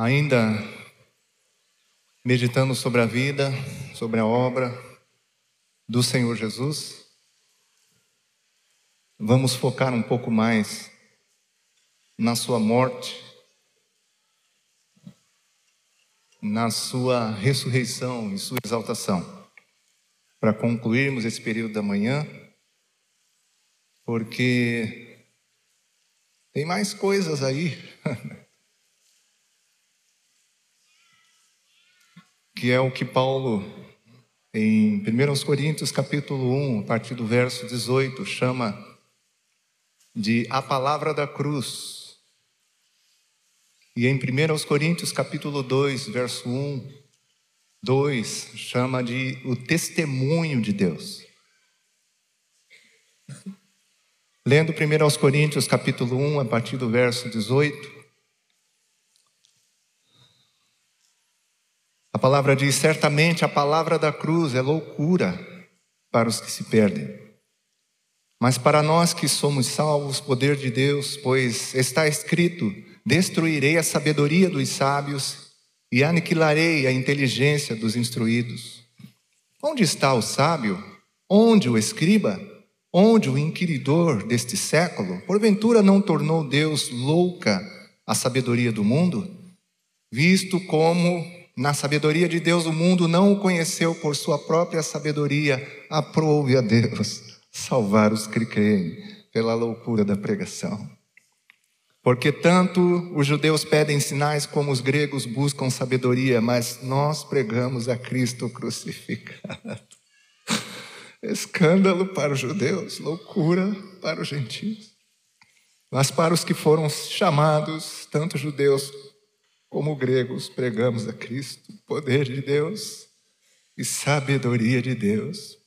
Ainda meditando sobre a vida, sobre a obra do Senhor Jesus, vamos focar um pouco mais na sua morte, na sua ressurreição e sua exaltação. Para concluirmos esse período da manhã, porque tem mais coisas aí. que é o que Paulo, em 1 Coríntios capítulo 1, a partir do verso 18, chama de a palavra da cruz. E em 1 Coríntios capítulo 2, verso 1, 2, chama de o testemunho de Deus. Lendo 1 Coríntios capítulo 1, a partir do verso 18, A palavra diz: certamente a palavra da cruz é loucura para os que se perdem. Mas para nós que somos salvos, poder de Deus, pois está escrito: destruirei a sabedoria dos sábios e aniquilarei a inteligência dos instruídos. Onde está o sábio? Onde o escriba? Onde o inquiridor deste século? Porventura não tornou Deus louca a sabedoria do mundo? Visto como na sabedoria de Deus, o mundo não o conheceu por sua própria sabedoria. Aprove a Deus salvar os que creem pela loucura da pregação. Porque tanto os judeus pedem sinais como os gregos buscam sabedoria, mas nós pregamos a Cristo crucificado. Escândalo para os judeus, loucura para os gentios. Mas para os que foram chamados, tanto judeus como gregos, pregamos a Cristo, poder de Deus e sabedoria de Deus.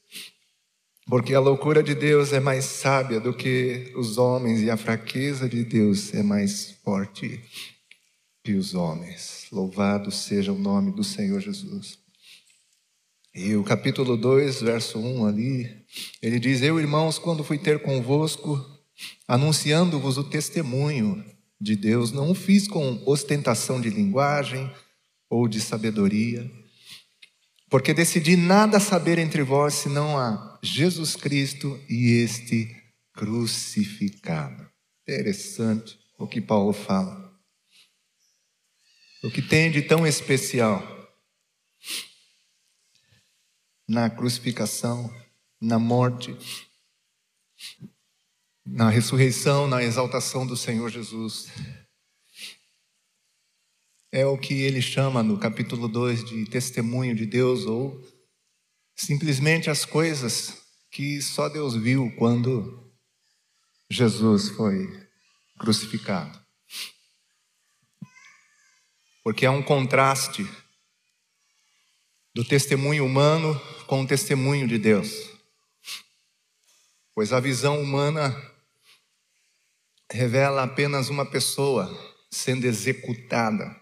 Porque a loucura de Deus é mais sábia do que os homens e a fraqueza de Deus é mais forte que os homens. Louvado seja o nome do Senhor Jesus. E o capítulo 2, verso 1 ali, ele diz: Eu, irmãos, quando fui ter convosco, anunciando-vos o testemunho de Deus, não o fiz com ostentação de linguagem ou de sabedoria, porque decidi nada saber entre vós senão a Jesus Cristo e este crucificado. Interessante o que Paulo fala. O que tem de tão especial na crucificação, na morte, na ressurreição, na exaltação do Senhor Jesus. É o que ele chama no capítulo 2 de testemunho de Deus, ou simplesmente as coisas que só Deus viu quando Jesus foi crucificado. Porque há um contraste do testemunho humano com o testemunho de Deus. Pois a visão humana revela apenas uma pessoa sendo executada,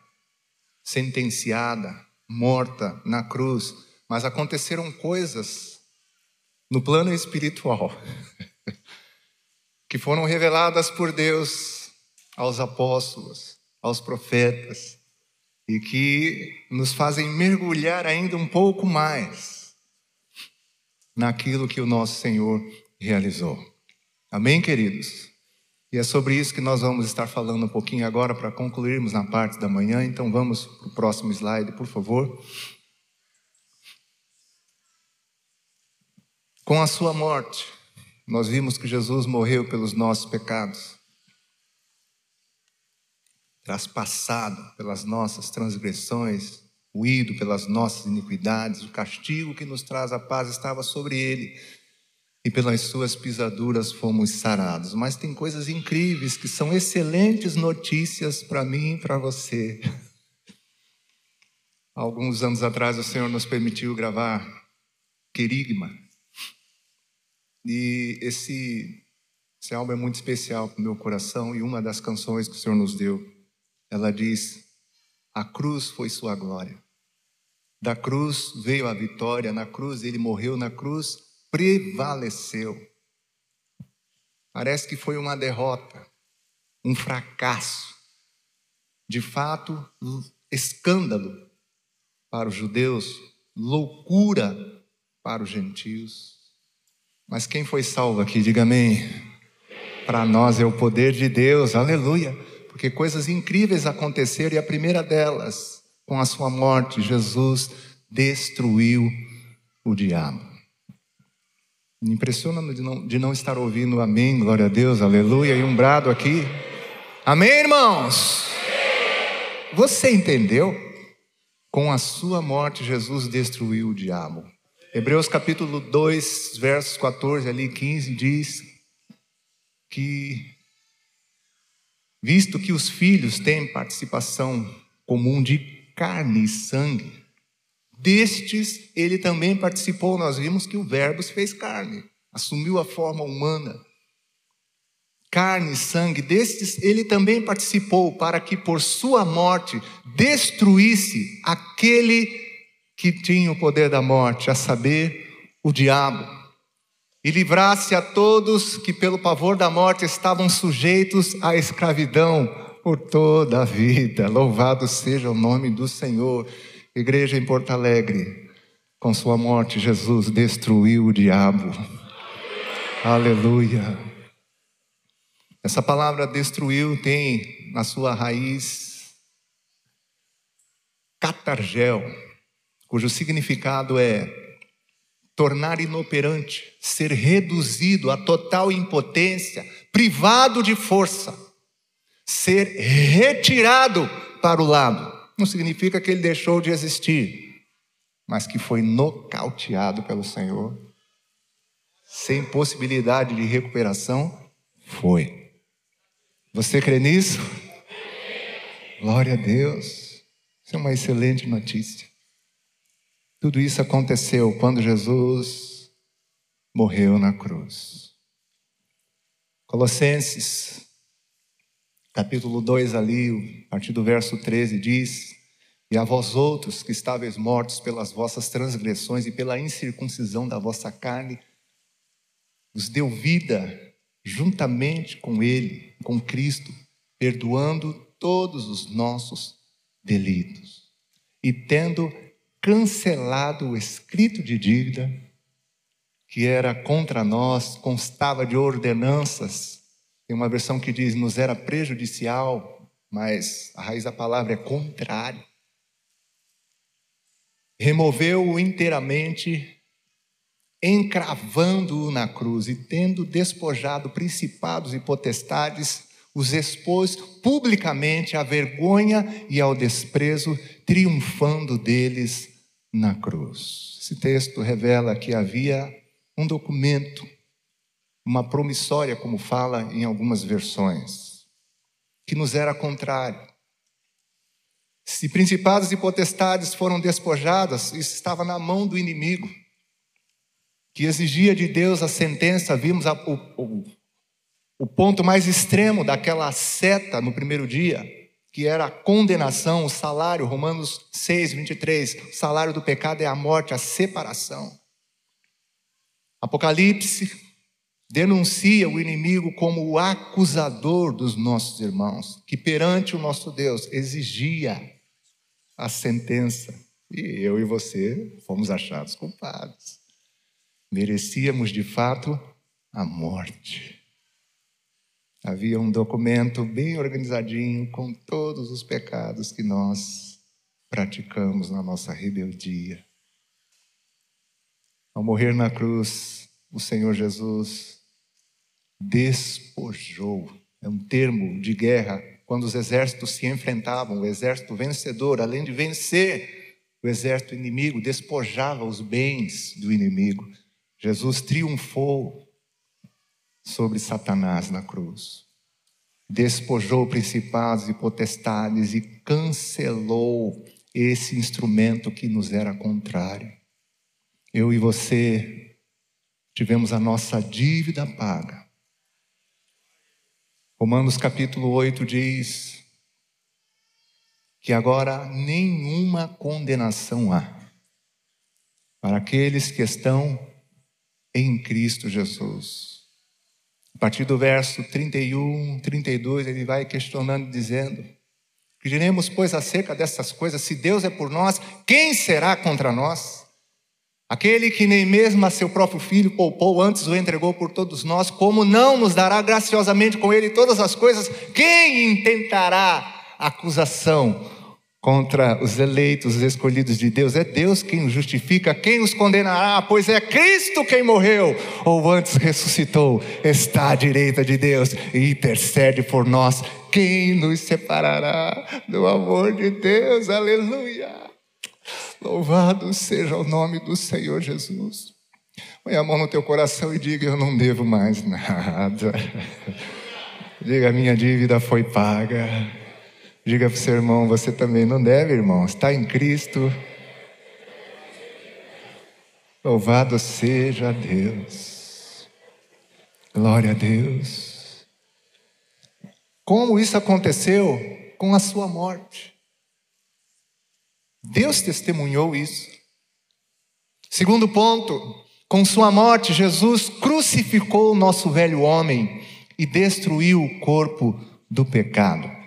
sentenciada, morta na cruz, mas aconteceram coisas no plano espiritual que foram reveladas por Deus aos apóstolos, aos profetas, e que nos fazem mergulhar ainda um pouco mais naquilo que o nosso Senhor realizou. Amém, queridos? E é sobre isso que nós vamos estar falando um pouquinho agora para concluirmos na parte da manhã. Então vamos para o próximo slide, por favor. Com a sua morte, nós vimos que Jesus morreu pelos nossos pecados, traspassado pelas nossas transgressões, moído pelas nossas iniquidades, o castigo que nos traz a paz estava sobre ele e pelas suas pisaduras fomos sarados. Mas tem coisas incríveis que são excelentes notícias para mim e para você. Alguns anos atrás o Senhor nos permitiu gravar Querigma. E esse, esse álbum é muito especial para o meu coração e uma das canções que o Senhor nos deu, ela diz: A cruz foi sua glória. Da cruz veio a vitória, na cruz ele morreu, na cruz prevaleceu. Parece que foi uma derrota, um fracasso. De fato, escândalo para os judeus, loucura para os gentios. Mas quem foi salvo aqui, diga amém. Para nós é o poder de Deus, aleluia. Porque coisas incríveis aconteceram e a primeira delas, com a sua morte, Jesus destruiu o diabo. Me impressiona de não, de não estar ouvindo amém, glória a Deus, aleluia, e um brado aqui. Amém, irmãos? Você entendeu? Com a sua morte, Jesus destruiu o diabo. Hebreus capítulo 2, versos 14 ali 15 diz que visto que os filhos têm participação comum de carne e sangue, destes ele também participou. Nós vimos que o Verbo se fez carne, assumiu a forma humana. Carne sangue, destes ele também participou, para que por sua morte destruísse aquele que tinha o poder da morte, a saber, o diabo, e livrasse a todos que, pelo pavor da morte, estavam sujeitos à escravidão por toda a vida. Louvado seja o nome do Senhor. Igreja em Porto Alegre, com sua morte, Jesus destruiu o diabo. Aleluia. Essa palavra destruiu tem na sua raiz catargel cujo significado é tornar inoperante, ser reduzido a total impotência, privado de força, ser retirado para o lado. Não significa que ele deixou de existir, mas que foi nocauteado pelo Senhor, sem possibilidade de recuperação. Foi. Você crê nisso? Glória a Deus. Isso é uma excelente notícia. Tudo isso aconteceu quando Jesus morreu na cruz. Colossenses, capítulo 2, ali, a partir do verso 13, diz: E a vós outros que estáveis mortos pelas vossas transgressões e pela incircuncisão da vossa carne, os deu vida juntamente com Ele, com Cristo, perdoando todos os nossos delitos. E tendo cancelado o escrito de dívida que era contra nós, constava de ordenanças. Tem uma versão que diz nos era prejudicial, mas a raiz da palavra é contrário. Removeu-o inteiramente, encravando-o na cruz e tendo despojado principados e potestades, os expôs publicamente à vergonha e ao desprezo, triunfando deles na cruz. Esse texto revela que havia um documento, uma promissória, como fala em algumas versões, que nos era contrário. Se principados e potestades foram despojadas, isso estava na mão do inimigo, que exigia de Deus a sentença, vimos a, o, o, o ponto mais extremo daquela seta no primeiro dia, que era a condenação, o salário, Romanos 6, 23, o salário do pecado é a morte, a separação. Apocalipse denuncia o inimigo como o acusador dos nossos irmãos, que perante o nosso Deus exigia a sentença. E eu e você fomos achados culpados. Merecíamos de fato a morte. Havia um documento bem organizadinho com todos os pecados que nós praticamos na nossa rebeldia. Ao morrer na cruz, o Senhor Jesus despojou é um termo de guerra quando os exércitos se enfrentavam, o exército vencedor, além de vencer o exército inimigo, despojava os bens do inimigo. Jesus triunfou sobre Satanás na cruz. Despojou principados e potestades e cancelou esse instrumento que nos era contrário. Eu e você tivemos a nossa dívida paga. Romanos capítulo 8 diz que agora nenhuma condenação há para aqueles que estão em Cristo Jesus. A partir do verso 31, 32, ele vai questionando, dizendo: Que diremos, pois, acerca dessas coisas? Se Deus é por nós, quem será contra nós? Aquele que nem mesmo a seu próprio filho poupou, antes o entregou por todos nós, como não nos dará graciosamente com ele todas as coisas? Quem intentará acusação contra os eleitos, os escolhidos de Deus. É Deus quem os justifica, quem os condenará, pois é Cristo quem morreu, ou antes ressuscitou, está à direita de Deus e intercede por nós. Quem nos separará do amor de Deus? Aleluia! Louvado seja o nome do Senhor Jesus. Põe a mão no teu coração e diga: Eu não devo mais nada. Diga: Minha dívida foi paga. Diga para o seu irmão, você também não deve, irmão. Está em Cristo. Louvado seja Deus. Glória a Deus. Como isso aconteceu com a sua morte? Deus testemunhou isso. Segundo ponto, com sua morte, Jesus crucificou o nosso velho homem e destruiu o corpo do pecado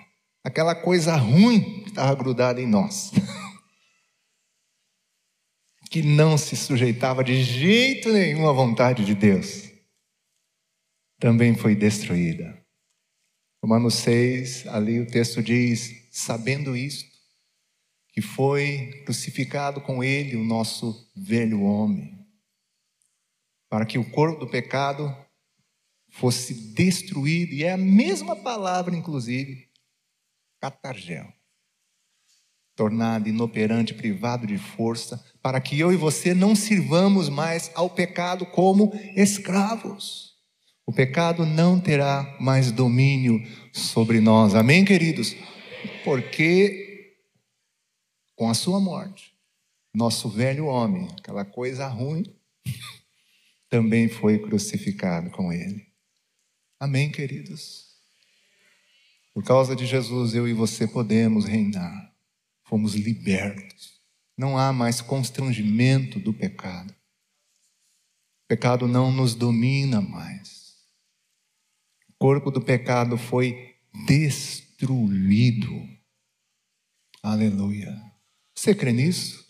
aquela coisa ruim que estava grudada em nós, que não se sujeitava de jeito nenhum à vontade de Deus, também foi destruída. Romanos 6, ali o texto diz: sabendo isto, que foi crucificado com ele o nosso velho homem, para que o corpo do pecado fosse destruído, e é a mesma palavra, inclusive, catargel, tornado inoperante, privado de força, para que eu e você não sirvamos mais ao pecado como escravos. O pecado não terá mais domínio sobre nós. Amém, queridos? Porque com a sua morte, nosso velho homem, aquela coisa ruim, também foi crucificado com ele. Amém, queridos? Por causa de Jesus, eu e você podemos reinar. Fomos libertos. Não há mais constrangimento do pecado. O pecado não nos domina mais. O corpo do pecado foi destruído. Aleluia. Você crê nisso?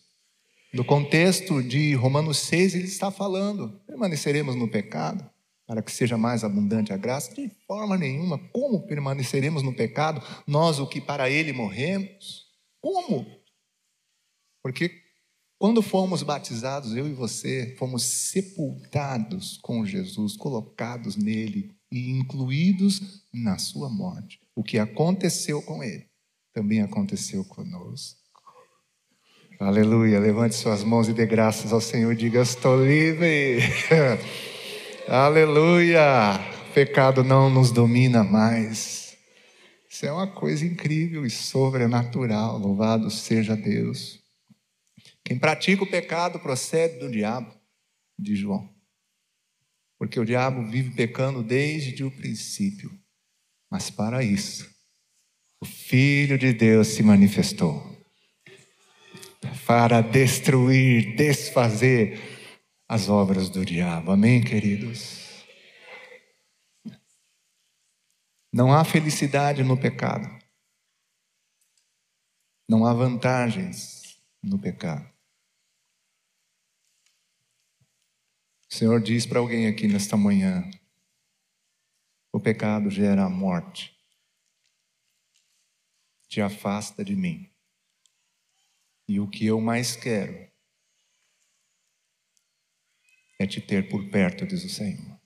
No contexto de Romanos 6, ele está falando: permaneceremos no pecado para que seja mais abundante a graça? De forma nenhuma. Como permaneceremos no pecado, nós o que para ele morremos? Como? Porque quando fomos batizados, eu e você, fomos sepultados com Jesus, colocados nele e incluídos na sua morte. O que aconteceu com ele também aconteceu conosco. Aleluia. Levante suas mãos e dê graças ao Senhor. Diga: Estou livre. Aleluia! Pecado não nos domina mais. Isso é uma coisa incrível e sobrenatural. Louvado seja Deus. Quem pratica o pecado procede do diabo, diz João. Porque o diabo vive pecando desde o princípio. Mas para isso, o Filho de Deus se manifestou para destruir, desfazer as obras do diabo. Amém, queridos? Não há felicidade no pecado. Não há vantagens no pecado. O Senhor diz para alguém aqui nesta manhã: o pecado gera a morte, te afasta de mim. E o que eu mais quero é te ter por perto, diz o Senhor.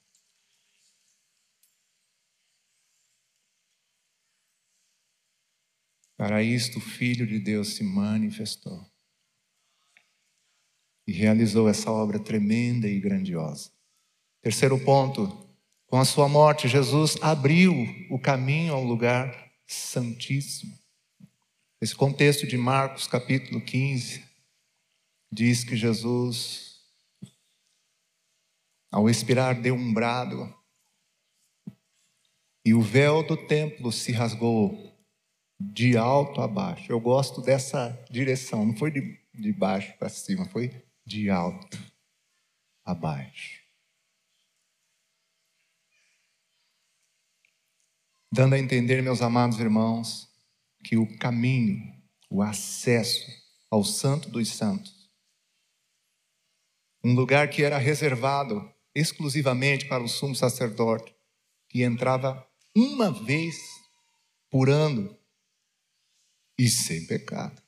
Para isto o Filho de Deus se manifestou e realizou essa obra tremenda e grandiosa. Terceiro ponto, com a sua morte, Jesus abriu o caminho ao lugar santíssimo. Esse contexto de Marcos capítulo 15 diz que Jesus ao expirar, deu um brado, e o véu do templo se rasgou de alto a baixo. Eu gosto dessa direção, não foi de, de baixo para cima, foi de alto a baixo. Dando a entender, meus amados irmãos, que o caminho, o acesso ao Santo dos Santos, um lugar que era reservado exclusivamente para o sumo sacerdote, que entrava uma vez por ano e sem pecado.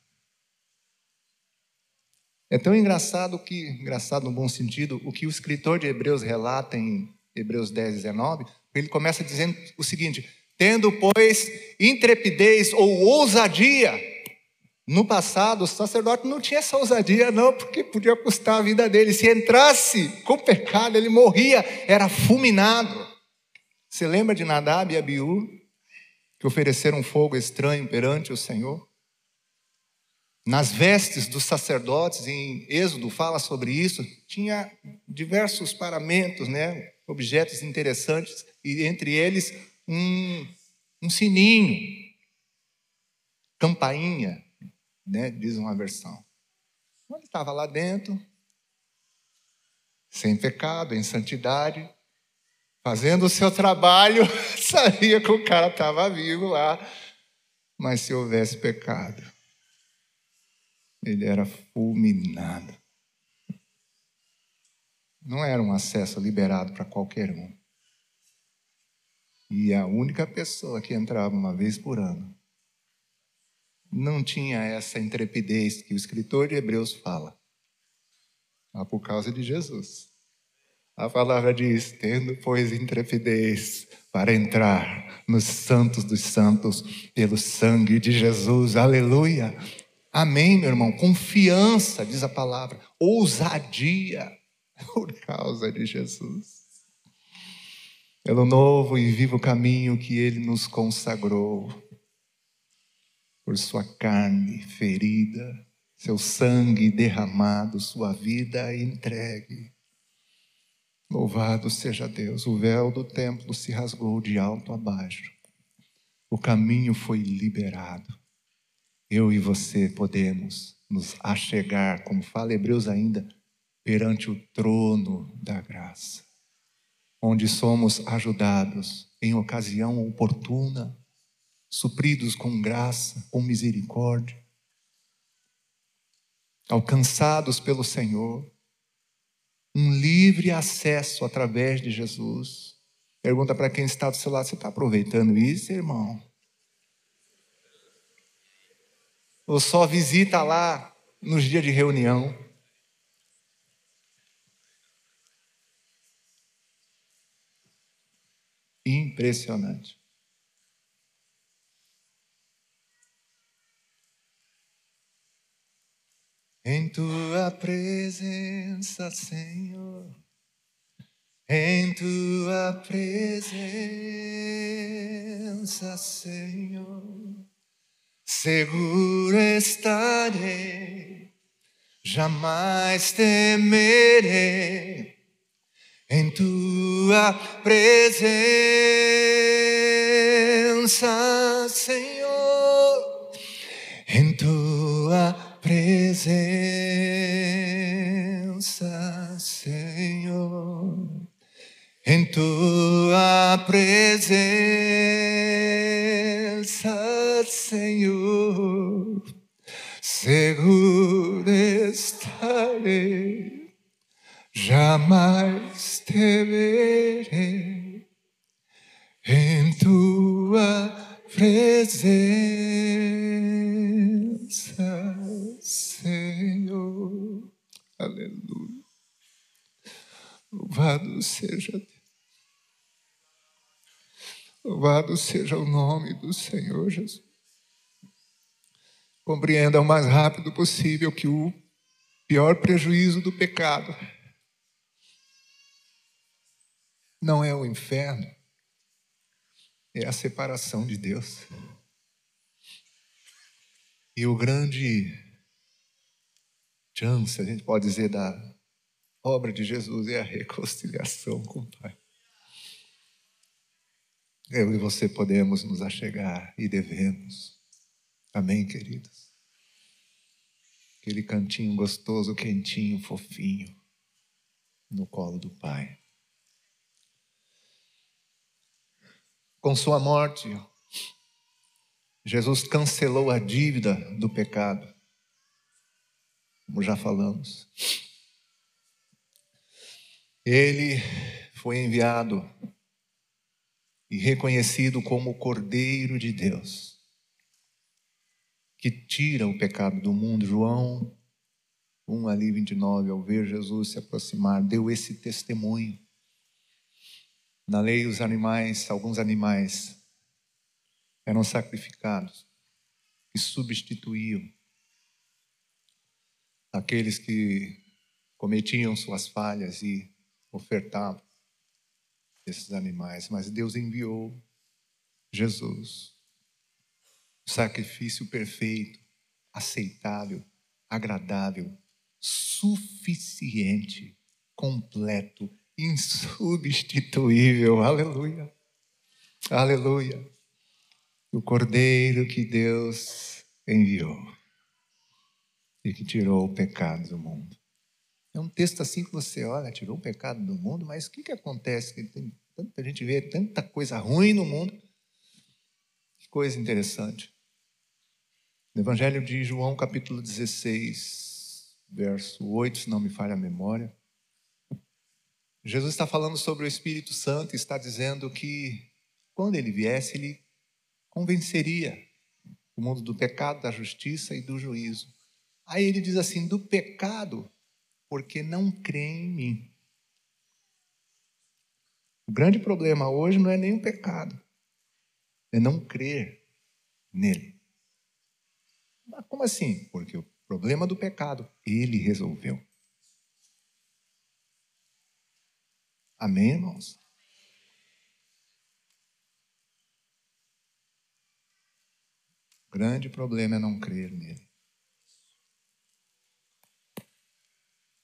É tão engraçado que, engraçado no bom sentido, o que o escritor de Hebreus relata em Hebreus 10, 19, ele começa dizendo o seguinte: tendo, pois, intrepidez ou ousadia. No passado, o sacerdote não tinha essa ousadia, não, porque podia custar a vida dele. Se entrasse com pecado, ele morria, era fulminado. Você lembra de Nadab e Abiú, que ofereceram fogo estranho perante o Senhor? Nas vestes dos sacerdotes, em Êxodo fala sobre isso, tinha diversos paramentos, né? objetos interessantes, e entre eles um, um sininho, campainha, né? diz uma versão. Ele estava lá dentro, sem pecado, em santidade, fazendo o seu trabalho, sabia que o cara estava vivo lá, mas se houvesse pecado, ele era fulminado. Não era um acesso liberado para qualquer um. E a única pessoa que entrava uma vez por ano não tinha essa intrepidez que o escritor de Hebreus fala. Ah, por causa de Jesus. A palavra diz: tendo, pois, intrepidez para entrar nos santos dos santos pelo sangue de Jesus. Aleluia. Amém, meu irmão. Confiança, diz a palavra. Ousadia por causa de Jesus. Pelo novo e vivo caminho que ele nos consagrou, por sua carne ferida, seu sangue derramado, sua vida entregue. Louvado seja Deus, o véu do templo se rasgou de alto a baixo, o caminho foi liberado. Eu e você podemos nos achegar, como fala Hebreus ainda, perante o trono da graça, onde somos ajudados em ocasião oportuna, supridos com graça, com misericórdia, alcançados pelo Senhor, um livre acesso através de Jesus. Pergunta para quem está do seu lado: você está aproveitando isso, irmão? Ou só visita lá nos dias de reunião? Impressionante. Em tua presença, Senhor, em tua presença, Senhor, seguro estarei, jamais temerei em tua presença, Senhor, em tua presença, Senhor, em tua presença, Senhor, seguro estarei jamais temerei em tua presença, Senhor. Aleluia. Louvado seja Deus. Louvado seja o nome do Senhor Jesus. Compreenda o mais rápido possível que o pior prejuízo do pecado não é o inferno, é a separação de Deus. E o grande chance, a gente pode dizer, da obra de Jesus é a reconciliação com o Pai. Eu e você podemos nos achegar e devemos. Amém, queridos? Aquele cantinho gostoso, quentinho, fofinho, no colo do Pai. Com sua morte, Jesus cancelou a dívida do pecado, como já falamos. Ele foi enviado e reconhecido como o Cordeiro de Deus, que tira o pecado do mundo. João 1 ali 29, ao ver Jesus se aproximar, deu esse testemunho. Na lei, os animais, alguns animais, eram sacrificados e substituíam aqueles que cometiam suas falhas e ofertavam esses animais. Mas Deus enviou Jesus, o sacrifício perfeito, aceitável, agradável, suficiente, completo, insubstituível. Aleluia. Aleluia o Cordeiro que Deus enviou e que tirou o pecado do mundo. É um texto assim que você olha, tirou o pecado do mundo, mas o que, que acontece? Que tem tanta gente vê tanta coisa ruim no mundo. Que coisa interessante. No Evangelho de João, capítulo 16, verso 8, se não me falha a memória. Jesus está falando sobre o Espírito Santo e está dizendo que quando ele viesse, ele convenceria o mundo do pecado, da justiça e do juízo. Aí ele diz assim: do pecado, porque não crê em mim. O grande problema hoje não é nem o pecado, é não crer nele. Mas como assim? Porque o problema do pecado, ele resolveu. Amém, irmãos? O grande problema é não crer nele.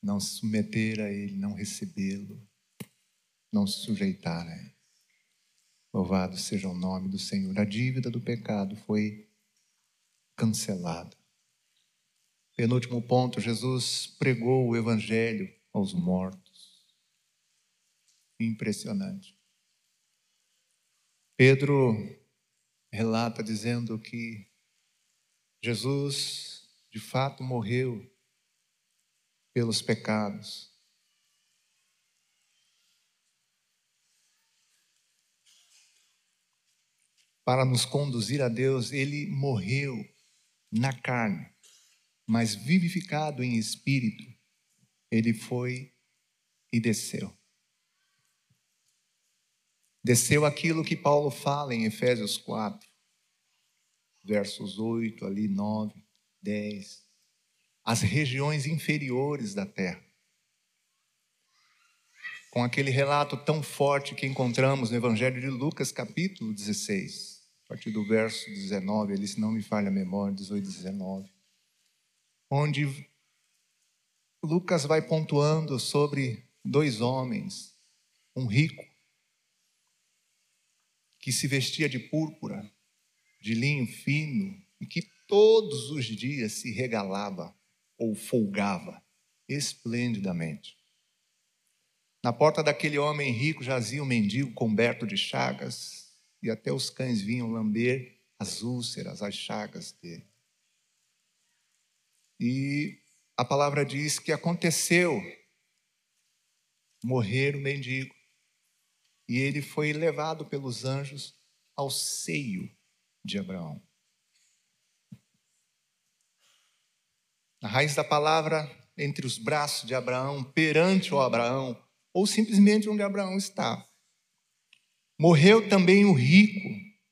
Não se submeter a ele, não recebê-lo, não se sujeitar a ele. Louvado seja o nome do Senhor. A dívida do pecado foi cancelada. Penúltimo ponto, Jesus pregou o evangelho aos mortos. Impressionante. Pedro relata dizendo que Jesus, de fato, morreu pelos pecados. Para nos conduzir a Deus, ele morreu na carne, mas vivificado em espírito, ele foi e desceu. Desceu aquilo que Paulo fala em Efésios 4 versos 8, ali 9, 10, as regiões inferiores da terra. Com aquele relato tão forte que encontramos no Evangelho de Lucas, capítulo 16, a partir do verso 19, ali, se não me falha a memória, 18 19, onde Lucas vai pontuando sobre dois homens, um rico, que se vestia de púrpura, de linho fino e que todos os dias se regalava ou folgava esplendidamente. Na porta daquele homem rico jazia um mendigo coberto de chagas e até os cães vinham lamber as úlceras, as chagas dele. E a palavra diz que aconteceu morrer o mendigo e ele foi levado pelos anjos ao seio de Abraão. A raiz da palavra entre os braços de Abraão, perante o Abraão, ou simplesmente onde Abraão estava. Morreu também o rico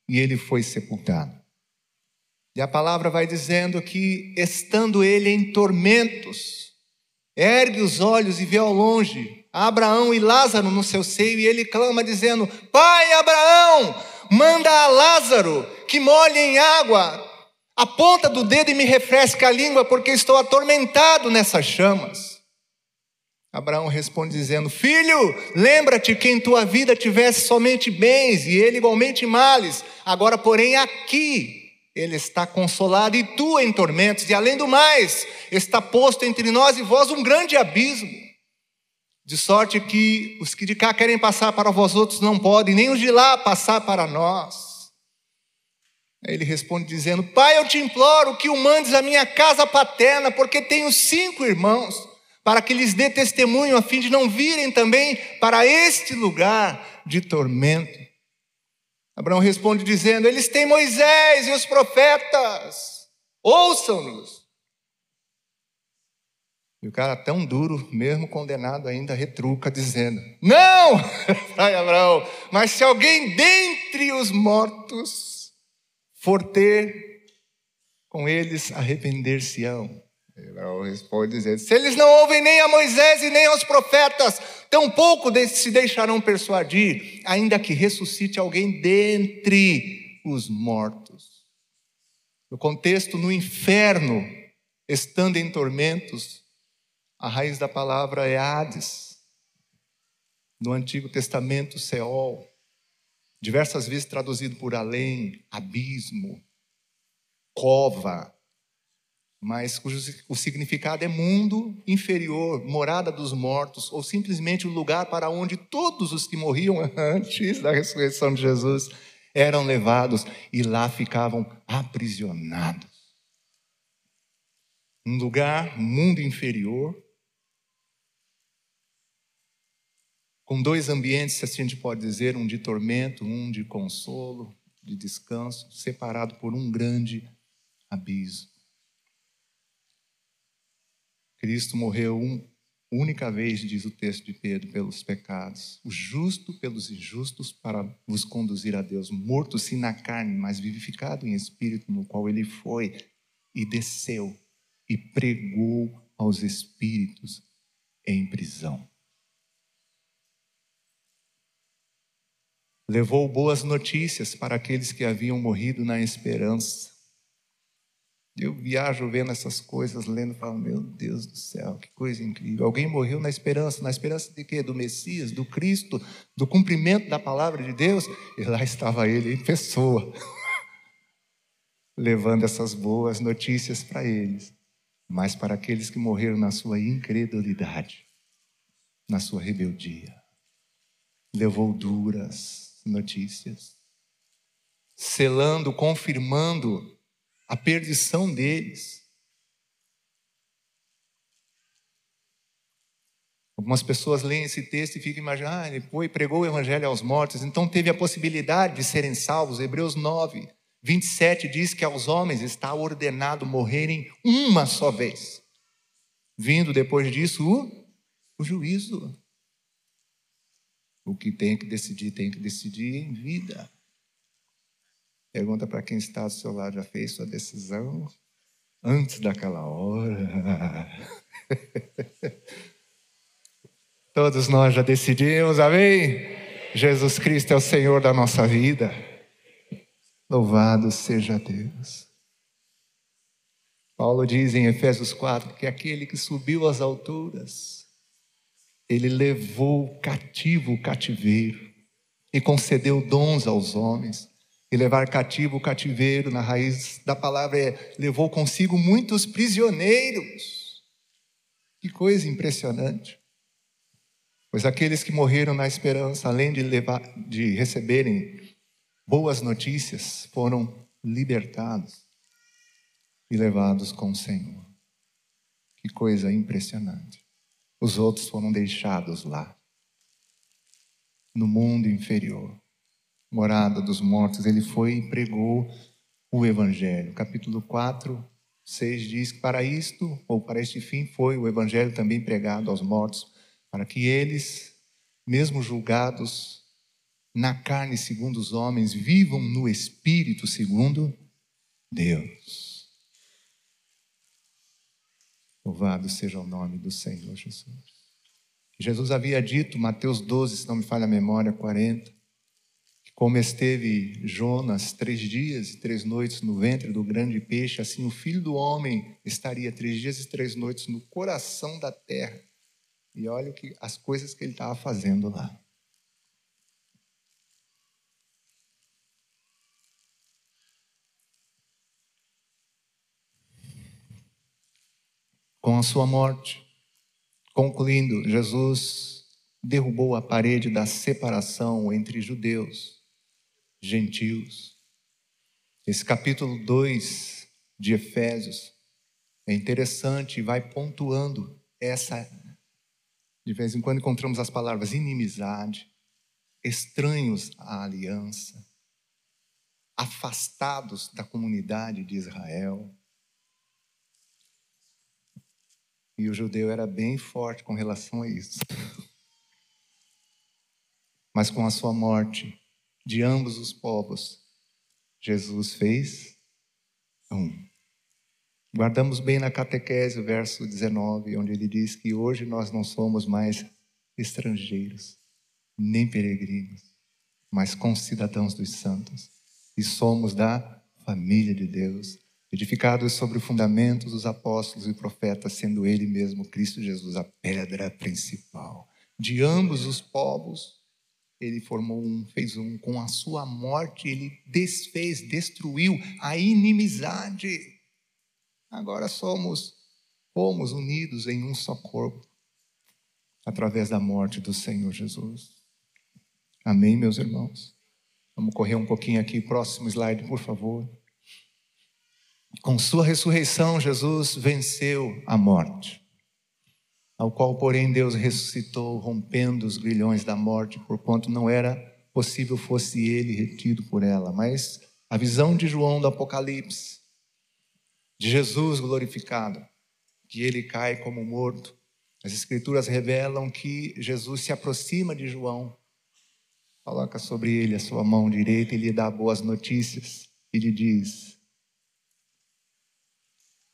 e ele foi sepultado. E a palavra vai dizendo que, estando ele em tormentos, ergue os olhos e vê ao longe Abraão e Lázaro no seu seio, e ele clama, dizendo: Pai Abraão, manda a Lázaro que molhe em água a ponta do dedo e me refresque a língua, porque estou atormentado nessas chamas. Abraão responde dizendo: Filho, lembra-te que em tua vida tivesse somente bens e ele igualmente males, agora, porém, aqui ele está consolado e tu em tormentos, e além do mais, está posto entre nós e vós um grande abismo. De sorte que os que de cá querem passar para vós outros não podem, nem os de lá passar para nós. Aí ele responde dizendo: Pai, eu te imploro que o mandes à minha casa paterna, porque tenho cinco irmãos, para que lhes dê testemunho, a fim de não virem também para este lugar de tormento. Abraão responde dizendo: Eles têm Moisés e os profetas, ouçam-nos. E o cara tão duro, mesmo condenado, ainda retruca, dizendo: Não, pai Abraão, mas se alguém dentre os mortos for ter com eles, arrepender-se-ão. Abraão responde dizendo: Se eles não ouvem nem a Moisés e nem aos profetas, tampouco se deixarão persuadir, ainda que ressuscite alguém dentre os mortos. No contexto, no inferno, estando em tormentos, a raiz da palavra é Hades. No Antigo Testamento, Seol, diversas vezes traduzido por além, abismo, cova, mas cujo o significado é mundo inferior, morada dos mortos, ou simplesmente o lugar para onde todos os que morriam antes da ressurreição de Jesus eram levados e lá ficavam aprisionados. Um lugar, mundo inferior, com dois ambientes, se assim a gente pode dizer, um de tormento, um de consolo, de descanso, separado por um grande abismo. Cristo morreu uma única vez, diz o texto de Pedro, pelos pecados, o justo pelos injustos, para vos conduzir a Deus, morto sim na carne, mas vivificado em espírito, no qual ele foi e desceu e pregou aos espíritos em prisão. Levou boas notícias para aqueles que haviam morrido na esperança eu viajo vendo essas coisas, lendo, falo, meu Deus do céu, que coisa incrível. Alguém morreu na esperança, na esperança de quê? Do Messias, do Cristo, do cumprimento da palavra de Deus. E lá estava ele em pessoa, levando essas boas notícias para eles, mas para aqueles que morreram na sua incredulidade, na sua rebeldia. Levou duras notícias, selando, confirmando a perdição deles. Algumas pessoas leem esse texto e ficam imaginando, ah, ele foi, pregou o evangelho aos mortos, então teve a possibilidade de serem salvos. Hebreus 9, 27 diz que aos homens está ordenado morrerem uma só vez. Vindo depois disso o, o juízo. O que tem que decidir, tem que decidir em vida. Pergunta para quem está do seu lado: já fez sua decisão antes daquela hora? Todos nós já decidimos, amém? Jesus Cristo é o Senhor da nossa vida. Louvado seja Deus. Paulo diz em Efésios 4 que aquele que subiu às alturas, ele levou cativo o cativeiro e concedeu dons aos homens e levar cativo o cativeiro, na raiz da palavra é levou consigo muitos prisioneiros. Que coisa impressionante. Pois aqueles que morreram na esperança, além de, levar, de receberem boas notícias, foram libertados e levados com o Senhor. Que coisa impressionante. Os outros foram deixados lá, no mundo inferior morada dos mortos, ele foi e pregou o Evangelho. Capítulo 4, 6 diz que para isto, ou para este fim, foi o Evangelho também pregado aos mortos, para que eles, mesmo julgados na carne segundo os homens, vivam no Espírito segundo Deus. Louvado seja o nome do Senhor Jesus. Jesus havia dito, Mateus 12, se não me falha a memória, 40, como esteve Jonas três dias e três noites no ventre do grande peixe, assim o filho do homem estaria três dias e três noites no coração da terra. E olha que, as coisas que ele estava fazendo lá. Com a sua morte, concluindo, Jesus derrubou a parede da separação entre judeus gentios. Esse capítulo 2 de Efésios é interessante e vai pontuando essa. De vez em quando encontramos as palavras inimizade, estranhos à aliança, afastados da comunidade de Israel. E o judeu era bem forte com relação a isso. Mas com a sua morte de ambos os povos, Jesus fez um. Guardamos bem na catequese o verso 19, onde ele diz que hoje nós não somos mais estrangeiros, nem peregrinos, mas concidadãos dos santos, e somos da família de Deus, edificados sobre o fundamento dos apóstolos e profetas, sendo Ele mesmo, Cristo Jesus, a pedra principal. De ambos os povos, Ele formou um, fez um. Com a sua morte, Ele desfez, destruiu a inimizade. Agora somos, fomos unidos em um só corpo, através da morte do Senhor Jesus. Amém, meus irmãos? Vamos correr um pouquinho aqui, próximo slide, por favor. Com sua ressurreição, Jesus venceu a morte, ao qual, porém, Deus ressuscitou, rompendo os grilhões da morte, porquanto não era possível fosse ele retido por ela. Mas a visão de João do Apocalipse, de Jesus glorificado, que ele cai como morto, as Escrituras revelam que Jesus se aproxima de João, coloca sobre ele a sua mão direita e lhe dá boas notícias e lhe diz: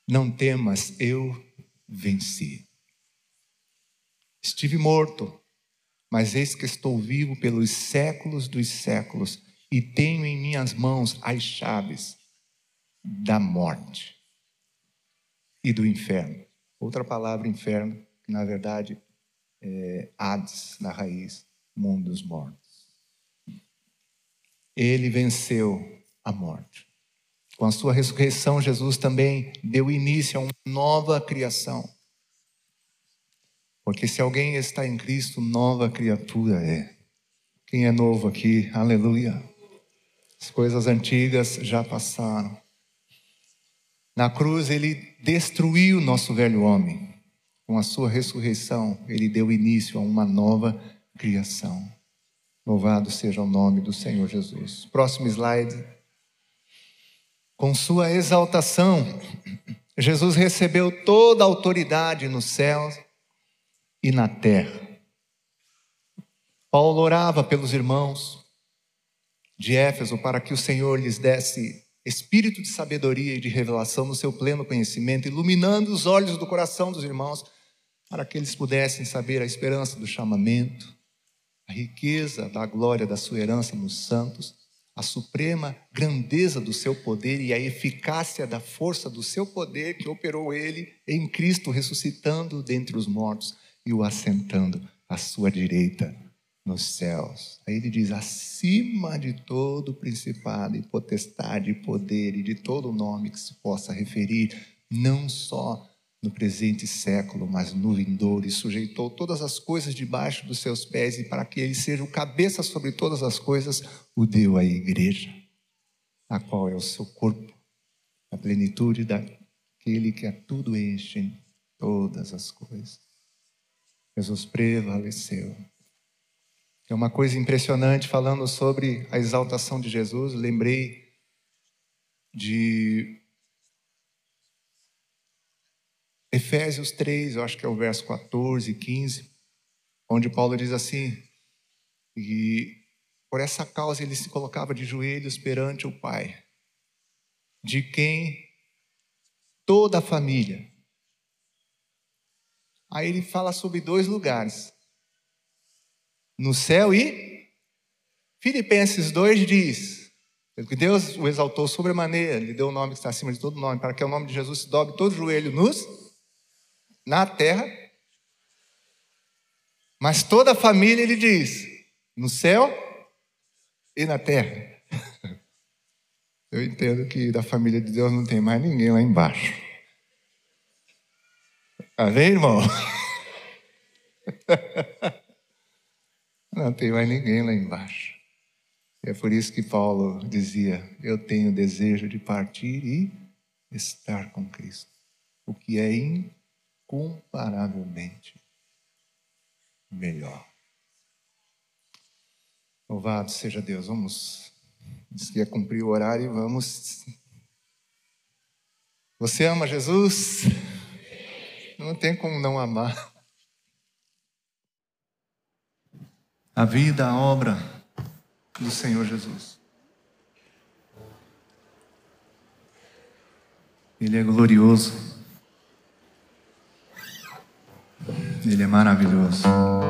não temas, eu venci. Estive morto, mas eis que estou vivo pelos séculos dos séculos e tenho em minhas mãos as chaves da morte e do inferno. Outra palavra, inferno, que na verdade é Hades, na raiz, mundo dos mortos. Ele venceu a morte. Com a sua ressurreição, Jesus também deu início a uma nova criação. Porque se alguém está em Cristo, nova criatura é. Quem é novo aqui? Aleluia. As coisas antigas já passaram. Na cruz, ele destruiu o nosso velho homem. Com a sua ressurreição, ele deu início a uma nova criação. Louvado seja o nome do Senhor Jesus. Próximo slide. Com sua exaltação, Jesus recebeu toda a autoridade no céu e na terra. Paulo orava pelos irmãos de Éfeso para que o Senhor lhes desse espírito de sabedoria e de revelação no seu pleno conhecimento, iluminando os olhos do coração dos irmãos, para que eles pudessem saber a esperança do chamamento, a riqueza da glória da sua herança nos santos a suprema grandeza do seu poder e a eficácia da força do seu poder que operou ele em Cristo, ressuscitando dentre os mortos e o assentando à sua direita nos céus. Aí ele diz: acima de todo principado e potestade e poder e de todo nome que se possa referir, não só no presente século, mas no vindouro, e sujeitou todas as coisas debaixo dos seus pés, e para que ele seja o cabeça sobre todas as coisas, o deu à igreja, a qual é o seu corpo, a plenitude daquele que a tudo enche em todas as coisas. Jesus prevaleceu. É uma coisa impressionante falando sobre a exaltação de Jesus, lembrei de Efésios 3, eu acho que é o verso 14 e 15, onde Paulo diz assim: e por essa causa ele se colocava de joelhos perante o Pai, de quem toda a família. Aí ele fala sobre dois lugares, no céu e Filipenses 2 diz: que Deus o exaltou sobremaneira, lhe deu o nome que está acima de todo nome, para que o nome de Jesus se dobre todo joelho nos na terra. Mas toda a família, ele diz, no céu e na terra. Eu entendo que da família de Deus não tem mais ninguém lá embaixo. Amém, irmão? Não tem mais ninguém lá embaixo. É por isso que Paulo dizia: Eu tenho desejo de partir e estar com Cristo, o que é incomparavelmente melhor. Louvado seja Deus. Vamos, diz que ia cumprir o horário e vamos. Você ama Jesus? Não tem como não amar. A vida, a obra do Senhor Jesus. Ele é glorioso. Ele é maravilhoso.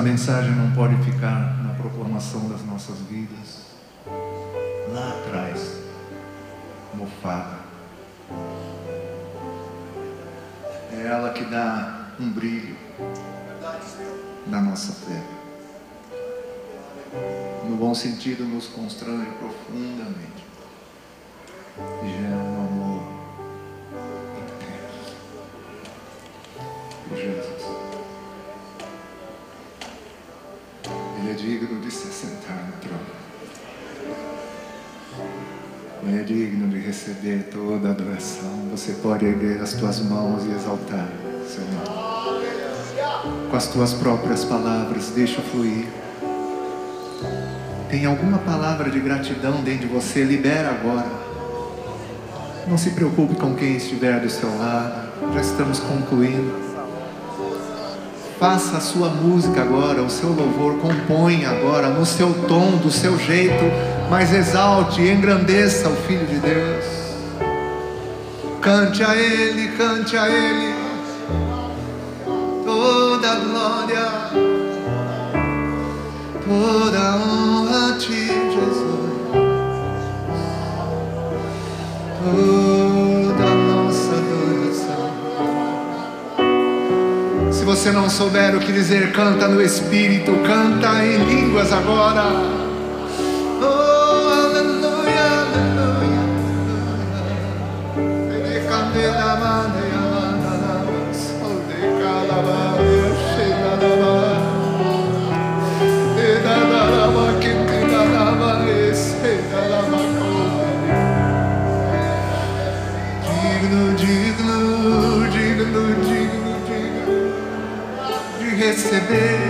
Essa mensagem não pode ficar na proclamação das nossas vidas, lá atrás, mofada. É ela que dá um brilho na nossa fé. No bom sentido, nos constrange profundamente. E gera Você pode erguer as tuas mãos e exaltar nome. Com as tuas próprias palavras, deixa fluir. Tem alguma palavra de gratidão dentro de você? Libera agora. Não se preocupe com quem estiver do seu lado. Já estamos concluindo. Faça a sua música agora, o seu louvor, compõe agora no seu tom, do seu jeito, mas exalte e engrandeça o Filho de Deus. Cante a Ele, cante a Ele, toda glória, toda honra a Ti, Jesus. Toda nossa adoração. Se você não souber o que dizer, canta no Espírito, canta em línguas agora. De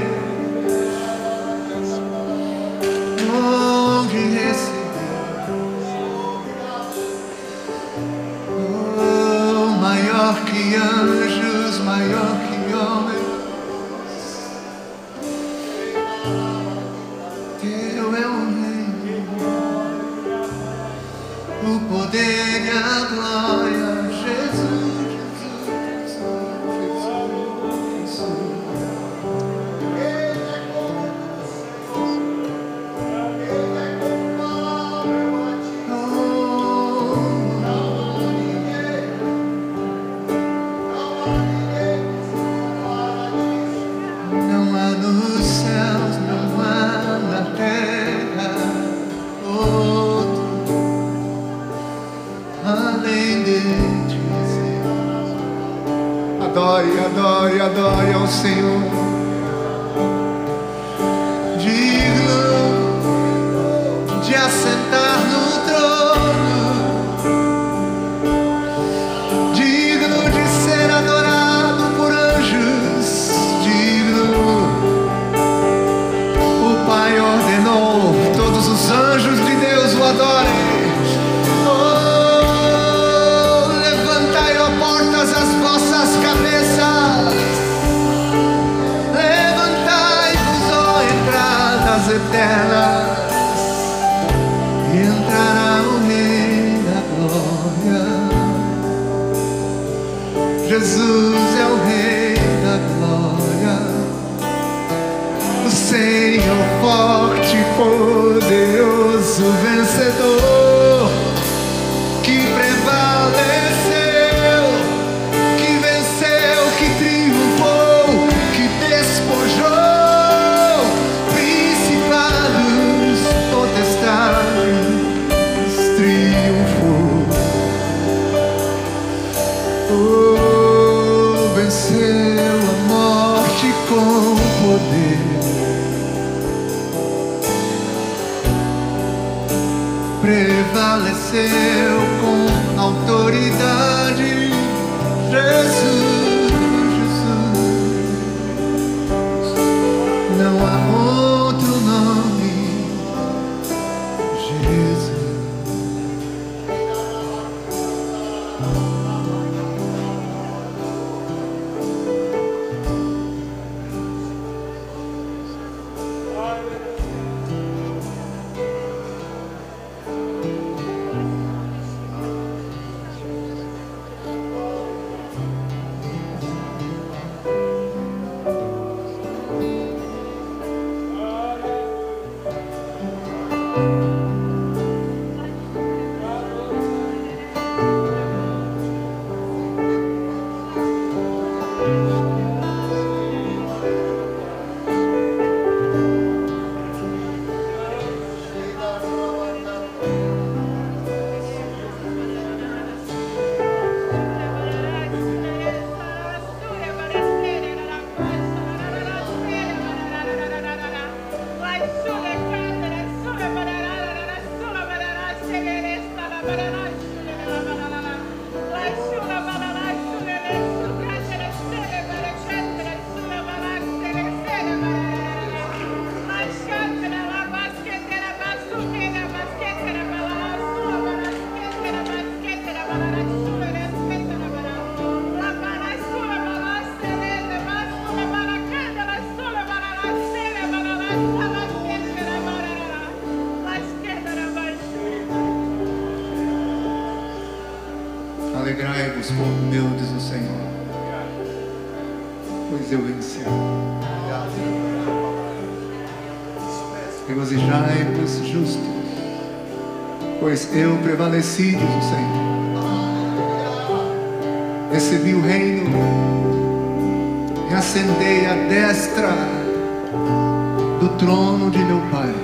Prevaleceu com autoridade, Jesus. Eu prevaleci, diz o Senhor. Recebi o reino ascendei à destra do trono de meu Pai.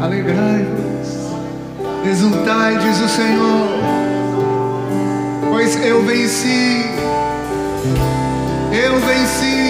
Alegrai-vos, exultai, diz o Senhor, pois eu venci, eu venci.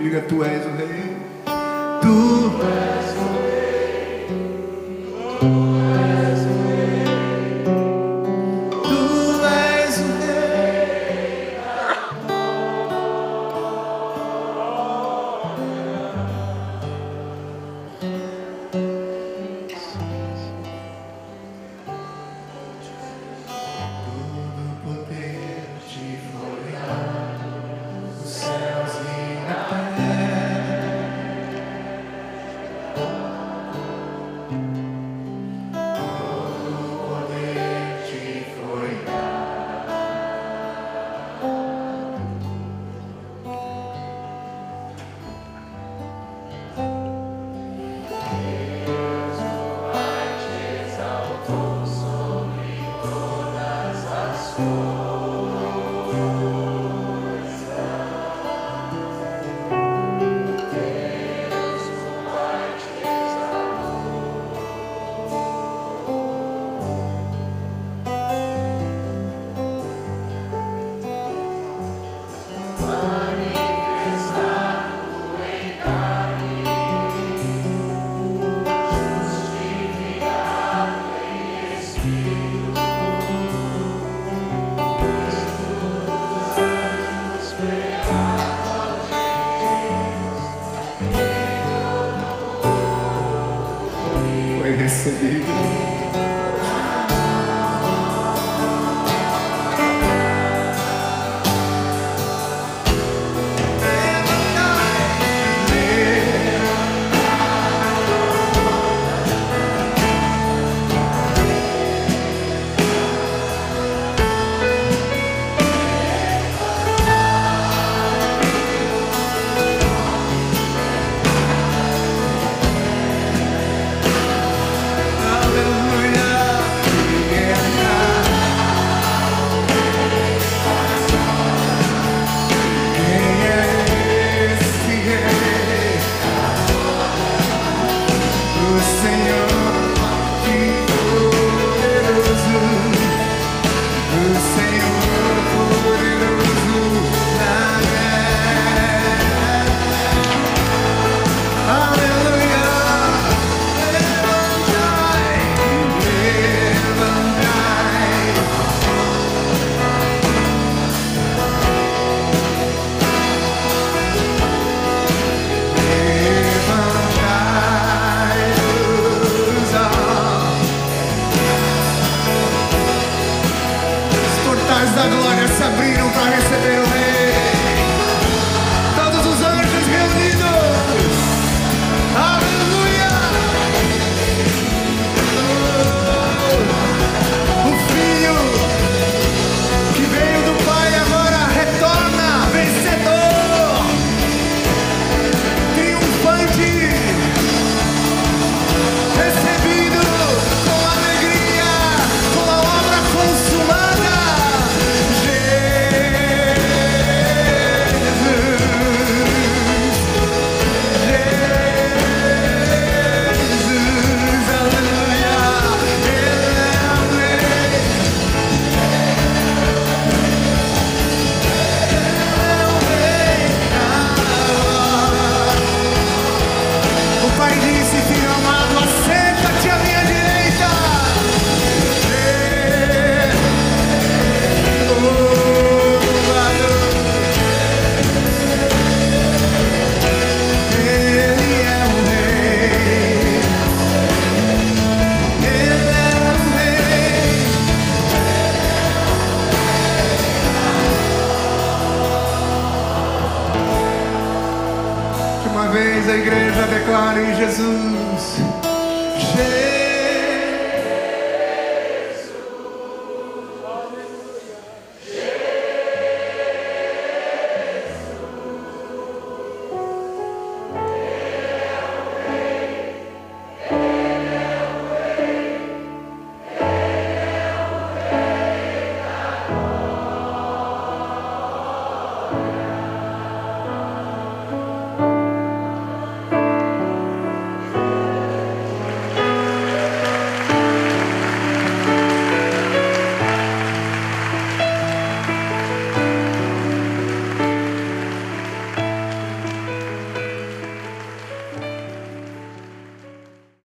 Diga, tu és o rei. Tu és o rei.